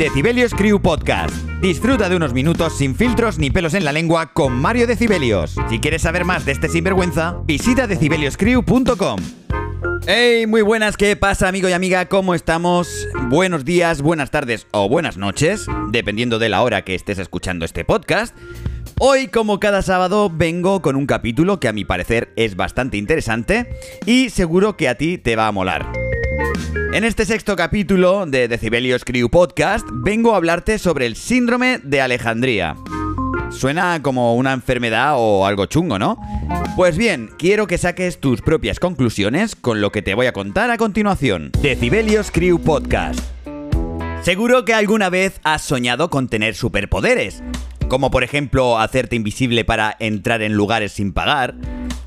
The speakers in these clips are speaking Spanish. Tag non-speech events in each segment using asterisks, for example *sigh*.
Decibelios Crew Podcast. Disfruta de unos minutos sin filtros ni pelos en la lengua con Mario Decibelios. Si quieres saber más de este sinvergüenza, visita decibelioscrew.com. Hey, muy buenas, ¿qué pasa amigo y amiga? ¿Cómo estamos? Buenos días, buenas tardes o buenas noches, dependiendo de la hora que estés escuchando este podcast. Hoy, como cada sábado, vengo con un capítulo que a mi parecer es bastante interesante y seguro que a ti te va a molar. En este sexto capítulo de Decibelios Crew Podcast vengo a hablarte sobre el síndrome de Alejandría. Suena como una enfermedad o algo chungo, ¿no? Pues bien, quiero que saques tus propias conclusiones con lo que te voy a contar a continuación. Decibelios Crew Podcast. Seguro que alguna vez has soñado con tener superpoderes, como por ejemplo hacerte invisible para entrar en lugares sin pagar,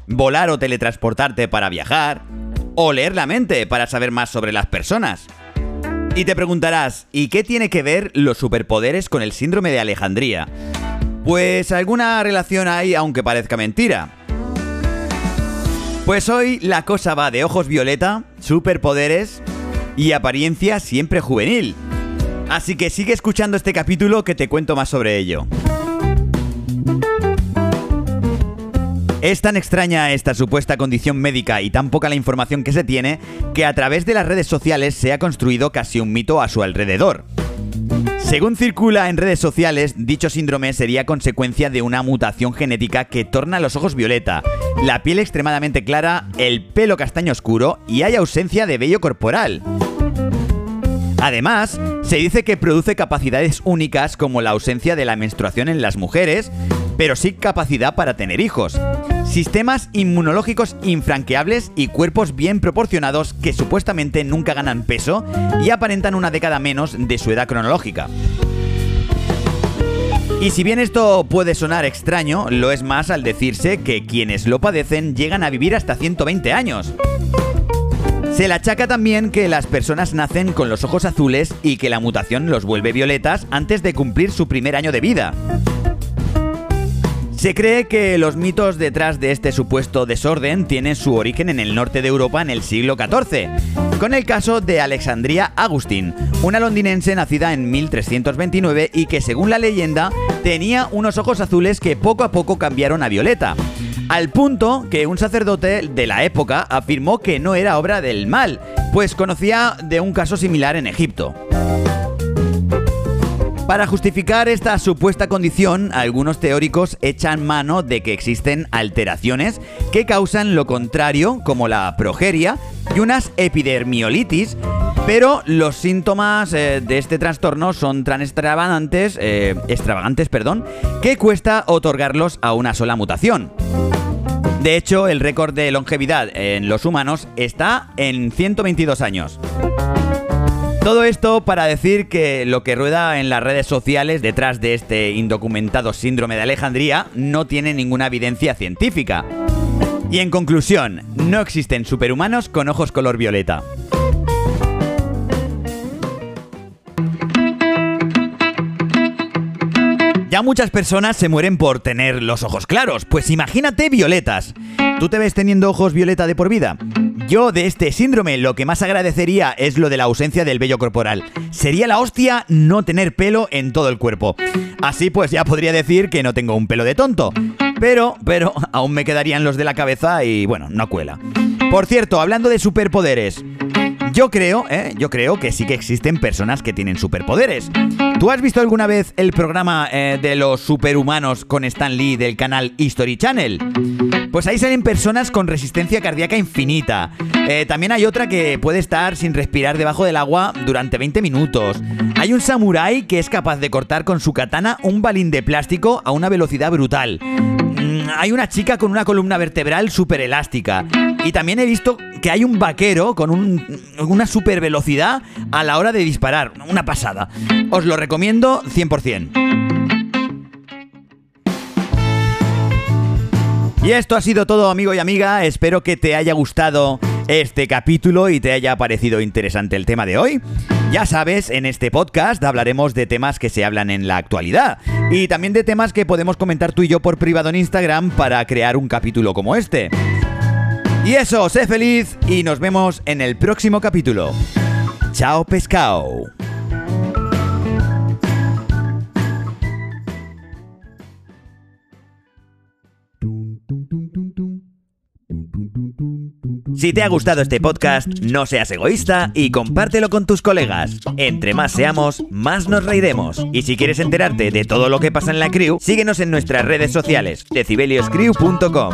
volar o teletransportarte para viajar, o leer la mente para saber más sobre las personas. Y te preguntarás, ¿y qué tiene que ver los superpoderes con el síndrome de Alejandría? Pues alguna relación hay, aunque parezca mentira. Pues hoy la cosa va de ojos violeta, superpoderes y apariencia siempre juvenil. Así que sigue escuchando este capítulo que te cuento más sobre ello. Es tan extraña esta supuesta condición médica y tan poca la información que se tiene que a través de las redes sociales se ha construido casi un mito a su alrededor. Según circula en redes sociales, dicho síndrome sería consecuencia de una mutación genética que torna los ojos violeta, la piel extremadamente clara, el pelo castaño oscuro y hay ausencia de vello corporal. Además, se dice que produce capacidades únicas como la ausencia de la menstruación en las mujeres, pero sí capacidad para tener hijos. Sistemas inmunológicos infranqueables y cuerpos bien proporcionados que supuestamente nunca ganan peso y aparentan una década menos de su edad cronológica. Y si bien esto puede sonar extraño, lo es más al decirse que quienes lo padecen llegan a vivir hasta 120 años. Se le achaca también que las personas nacen con los ojos azules y que la mutación los vuelve violetas antes de cumplir su primer año de vida. Se cree que los mitos detrás de este supuesto desorden tienen su origen en el norte de Europa en el siglo XIV, con el caso de Alexandria Agustín, una londinense nacida en 1329 y que según la leyenda tenía unos ojos azules que poco a poco cambiaron a violeta al punto que un sacerdote de la época afirmó que no era obra del mal, pues conocía de un caso similar en Egipto. Para justificar esta supuesta condición, algunos teóricos echan mano de que existen alteraciones que causan lo contrario, como la progeria y unas epidermiolitis, pero los síntomas eh, de este trastorno son tan extravagantes, eh, extravagantes perdón, que cuesta otorgarlos a una sola mutación. De hecho, el récord de longevidad en los humanos está en 122 años. Todo esto para decir que lo que rueda en las redes sociales detrás de este indocumentado síndrome de Alejandría no tiene ninguna evidencia científica. Y en conclusión, no existen superhumanos con ojos color violeta. Ya muchas personas se mueren por tener los ojos claros, pues imagínate violetas. ¿Tú te ves teniendo ojos violeta de por vida? Yo de este síndrome lo que más agradecería es lo de la ausencia del vello corporal. Sería la hostia no tener pelo en todo el cuerpo. Así pues ya podría decir que no tengo un pelo de tonto. Pero, pero, *laughs* aún me quedarían los de la cabeza y bueno, no cuela. Por cierto, hablando de superpoderes, yo creo, ¿eh? Yo creo que sí que existen personas que tienen superpoderes. ¿Tú has visto alguna vez el programa eh, de los superhumanos con Stan Lee del canal History Channel? Pues ahí salen personas con resistencia cardíaca infinita. Eh, también hay otra que puede estar sin respirar debajo del agua durante 20 minutos. Hay un samurái que es capaz de cortar con su katana un balín de plástico a una velocidad brutal. Mm, hay una chica con una columna vertebral súper elástica. Y también he visto que hay un vaquero con una super velocidad a la hora de disparar. Una pasada. Os lo recomiendo 100%. Y esto ha sido todo amigo y amiga, espero que te haya gustado este capítulo y te haya parecido interesante el tema de hoy. Ya sabes, en este podcast hablaremos de temas que se hablan en la actualidad y también de temas que podemos comentar tú y yo por privado en Instagram para crear un capítulo como este. Y eso, sé feliz y nos vemos en el próximo capítulo. Chao pescado. Si te ha gustado este podcast, no seas egoísta y compártelo con tus colegas. Entre más seamos, más nos reiremos. Y si quieres enterarte de todo lo que pasa en la crew, síguenos en nuestras redes sociales, decibelioscrew.com.